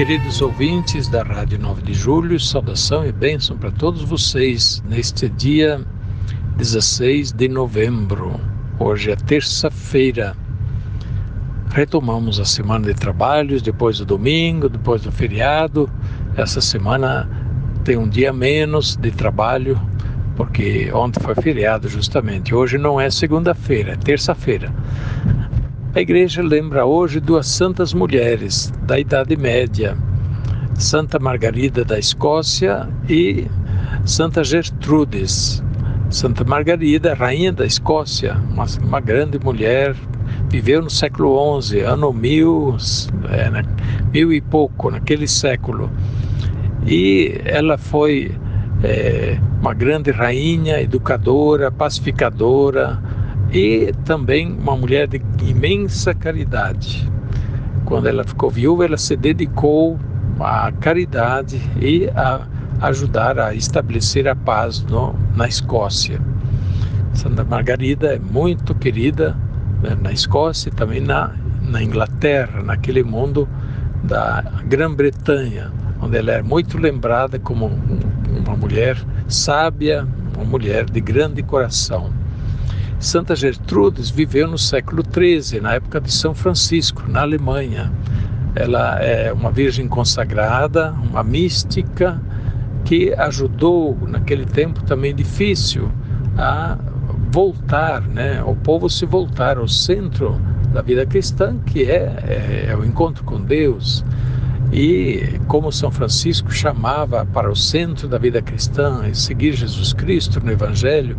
Queridos ouvintes da Rádio 9 de Julho, saudação e bênção para todos vocês neste dia 16 de novembro. Hoje é terça-feira. Retomamos a semana de trabalhos depois do domingo, depois do feriado. Essa semana tem um dia menos de trabalho, porque ontem foi feriado justamente. Hoje não é segunda-feira, é terça-feira. A igreja lembra hoje duas santas mulheres da Idade Média, Santa Margarida da Escócia e Santa Gertrudes. Santa Margarida, rainha da Escócia, uma, uma grande mulher, viveu no século XI, ano mil, é, né, mil e pouco, naquele século. E ela foi é, uma grande rainha, educadora, pacificadora, e também uma mulher de imensa caridade. Quando ela ficou viúva, ela se dedicou à caridade e a ajudar a estabelecer a paz no, na Escócia. Santa Margarida é muito querida né, na Escócia e também na, na Inglaterra, naquele mundo da Grã-Bretanha, onde ela é muito lembrada como uma mulher sábia, uma mulher de grande coração. Santa Gertrudes viveu no século XIII, na época de São Francisco, na Alemanha. Ela é uma virgem consagrada, uma mística que ajudou naquele tempo também difícil a voltar, né, o povo se voltar ao centro da vida cristã, que é, é, é o encontro com Deus. E como São Francisco chamava para o centro da vida cristã e seguir Jesus Cristo no Evangelho,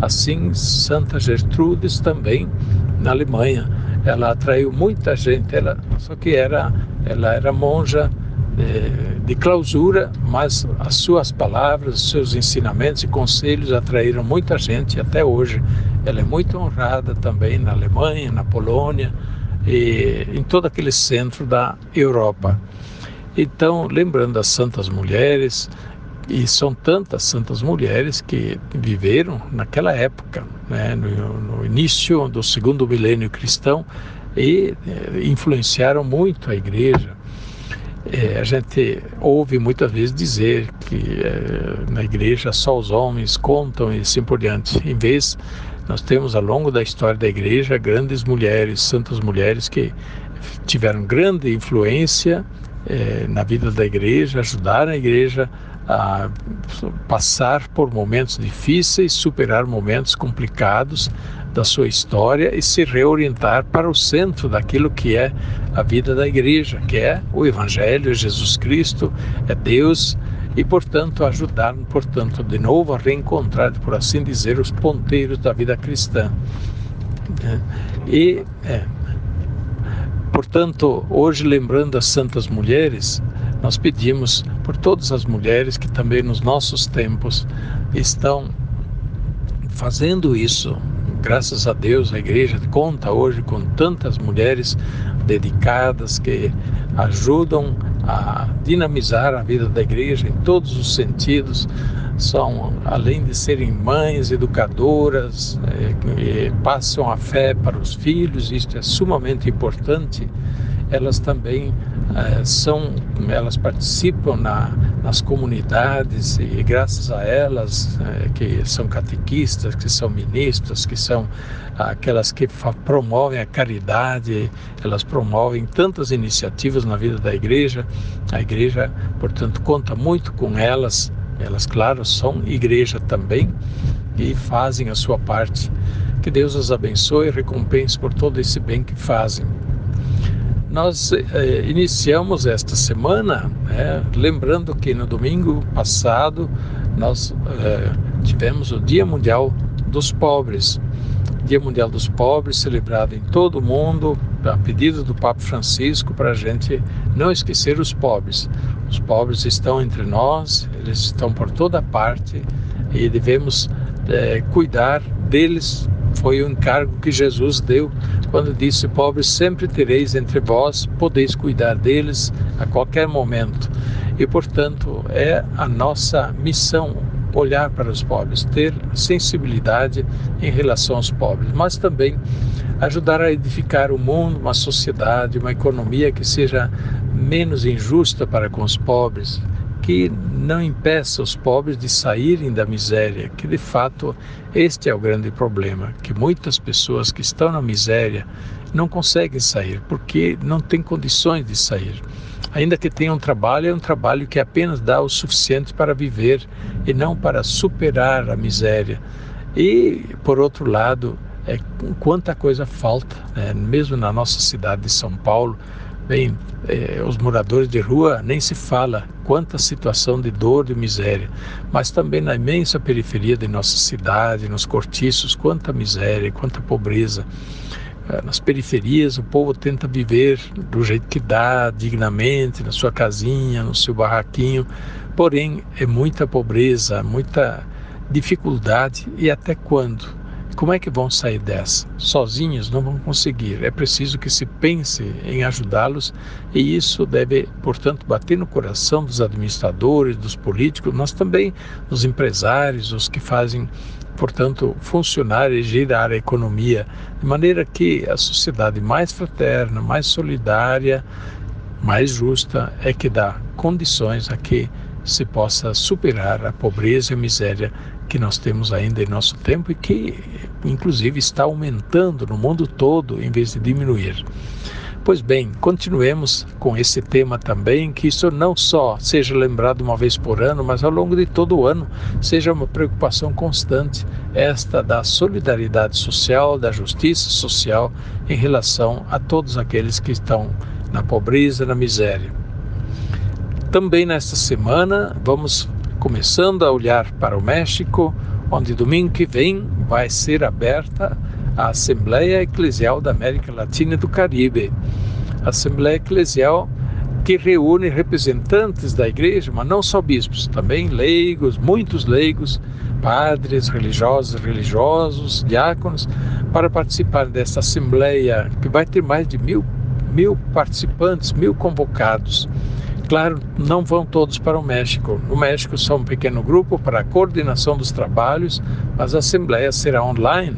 Assim, Santa Gertrudes também na Alemanha, ela atraiu muita gente. Ela só que era, ela era monja de, eh, de clausura, mas as suas palavras, seus ensinamentos e conselhos atraíram muita gente. Até hoje, ela é muito honrada também na Alemanha, na Polônia e em todo aquele centro da Europa. Então, lembrando as santas mulheres, e são tantas santas mulheres que viveram naquela época, né, no, no, início do segundo milênio cristão, e eh, influenciaram muito a igreja. É, a gente ouve muitas vezes dizer que é, na igreja só os homens contam e assim por diante. Em vez, nós temos ao longo da história da igreja grandes mulheres, santas mulheres que tiveram grande influência é, na vida da igreja, ajudaram a igreja a passar por momentos difíceis, superar momentos complicados da sua história e se reorientar para o centro daquilo que é a vida da igreja, que é o Evangelho, é Jesus Cristo, é Deus e, portanto, ajudar, portanto, de novo a reencontrar, por assim dizer, os ponteiros da vida cristã. E, é, portanto, hoje lembrando as santas mulheres, nós pedimos por todas as mulheres que também nos nossos tempos estão fazendo isso. Graças a Deus, a igreja conta hoje com tantas mulheres dedicadas que ajudam a dinamizar a vida da igreja em todos os sentidos. São, além de serem mães, educadoras, é, passam a fé para os filhos, isso é sumamente importante. Elas também são, elas participam na, nas comunidades e graças a elas, é, que são catequistas, que são ministras, que são aquelas que promovem a caridade, elas promovem tantas iniciativas na vida da igreja. A igreja, portanto, conta muito com elas. Elas, claro, são igreja também e fazem a sua parte. Que Deus as abençoe e recompense por todo esse bem que fazem. Nós eh, iniciamos esta semana, né, lembrando que no domingo passado nós eh, tivemos o Dia Mundial dos Pobres. Dia Mundial dos Pobres celebrado em todo o mundo a pedido do Papa Francisco, para a gente não esquecer os pobres. Os pobres estão entre nós, eles estão por toda parte e devemos é, cuidar deles. Foi o encargo que Jesus deu quando disse: Pobres sempre tereis entre vós, podeis cuidar deles a qualquer momento. E, portanto, é a nossa missão olhar para os pobres, ter sensibilidade em relação aos pobres, mas também ajudar a edificar o mundo, uma sociedade, uma economia que seja menos injusta para com os pobres, que não impeça os pobres de saírem da miséria, que de fato este é o grande problema, que muitas pessoas que estão na miséria não conseguem sair porque não têm condições de sair. Ainda que tenham um trabalho, é um trabalho que apenas dá o suficiente para viver e não para superar a miséria. E, por outro lado, é, quanta coisa falta, né? mesmo na nossa cidade de São Paulo, Bem, eh, os moradores de rua nem se fala quanta situação de dor e miséria, mas também na imensa periferia de nossa cidade, nos cortiços, quanta miséria, quanta pobreza. Eh, nas periferias, o povo tenta viver do jeito que dá, dignamente, na sua casinha, no seu barraquinho, porém é muita pobreza, muita dificuldade e até quando? Como é que vão sair dessa? Sozinhos não vão conseguir. É preciso que se pense em ajudá-los e isso deve, portanto, bater no coração dos administradores, dos políticos, mas também dos empresários, os que fazem, portanto, funcionar e girar a economia, de maneira que a sociedade mais fraterna, mais solidária, mais justa é que dá condições a que se possa superar a pobreza e a miséria que nós temos ainda em nosso tempo e que, inclusive, está aumentando no mundo todo em vez de diminuir. Pois bem, continuemos com esse tema também, que isso não só seja lembrado uma vez por ano, mas ao longo de todo o ano seja uma preocupação constante, esta da solidariedade social, da justiça social em relação a todos aqueles que estão na pobreza, na miséria. Também nesta semana vamos começando a olhar para o México, onde domingo que vem vai ser aberta a Assembleia Eclesial da América Latina e do Caribe. A Assembleia Eclesial que reúne representantes da igreja, mas não só bispos, também leigos, muitos leigos, padres, religiosos, religiosos, diáconos, para participar dessa assembleia que vai ter mais de mil, mil participantes, mil convocados. Claro, não vão todos para o México. No México só um pequeno grupo para a coordenação dos trabalhos, mas a assembleia será online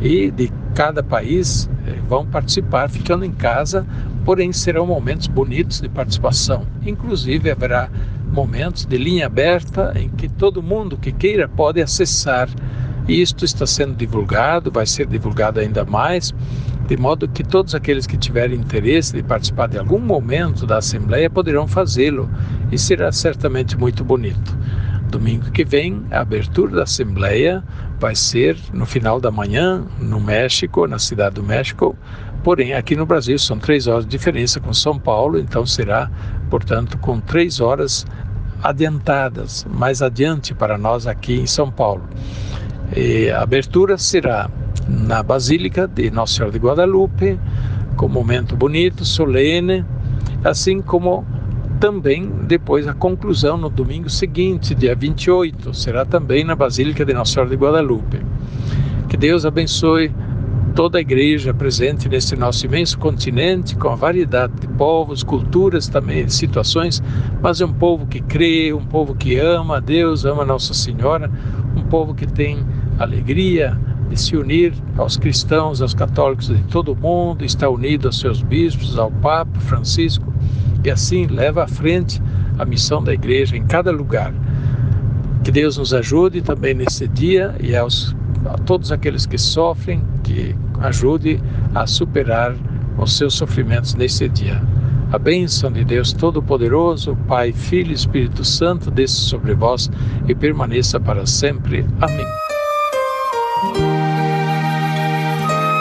e de cada país eh, vão participar ficando em casa, porém serão momentos bonitos de participação. Inclusive haverá momentos de linha aberta em que todo mundo que queira pode acessar. Isto está sendo divulgado, vai ser divulgado ainda mais de modo que todos aqueles que tiverem interesse de participar de algum momento da Assembleia poderão fazê-lo e será certamente muito bonito. Domingo que vem, a abertura da Assembleia vai ser no final da manhã, no México, na cidade do México. Porém, aqui no Brasil são três horas de diferença com São Paulo, então será, portanto, com três horas adiantadas, mais adiante para nós aqui em São Paulo. E a abertura será na Basílica de Nossa Senhora de Guadalupe, com um momento bonito, solene, assim como também depois a conclusão no domingo seguinte, dia 28, será também na Basílica de Nossa Senhora de Guadalupe. Que Deus abençoe toda a igreja presente nesse nosso imenso continente, com a variedade de povos, culturas também, situações, mas é um povo que crê, um povo que ama a Deus, ama a Nossa Senhora, um povo que tem alegria, de se unir aos cristãos, aos católicos de todo o mundo, está unido aos seus bispos, ao Papa Francisco, e assim leva à frente a missão da igreja em cada lugar. Que Deus nos ajude também nesse dia e aos, a todos aqueles que sofrem, que ajude a superar os seus sofrimentos nesse dia. A bênção de Deus Todo-Poderoso, Pai, Filho e Espírito Santo, desça sobre vós e permaneça para sempre. Amém.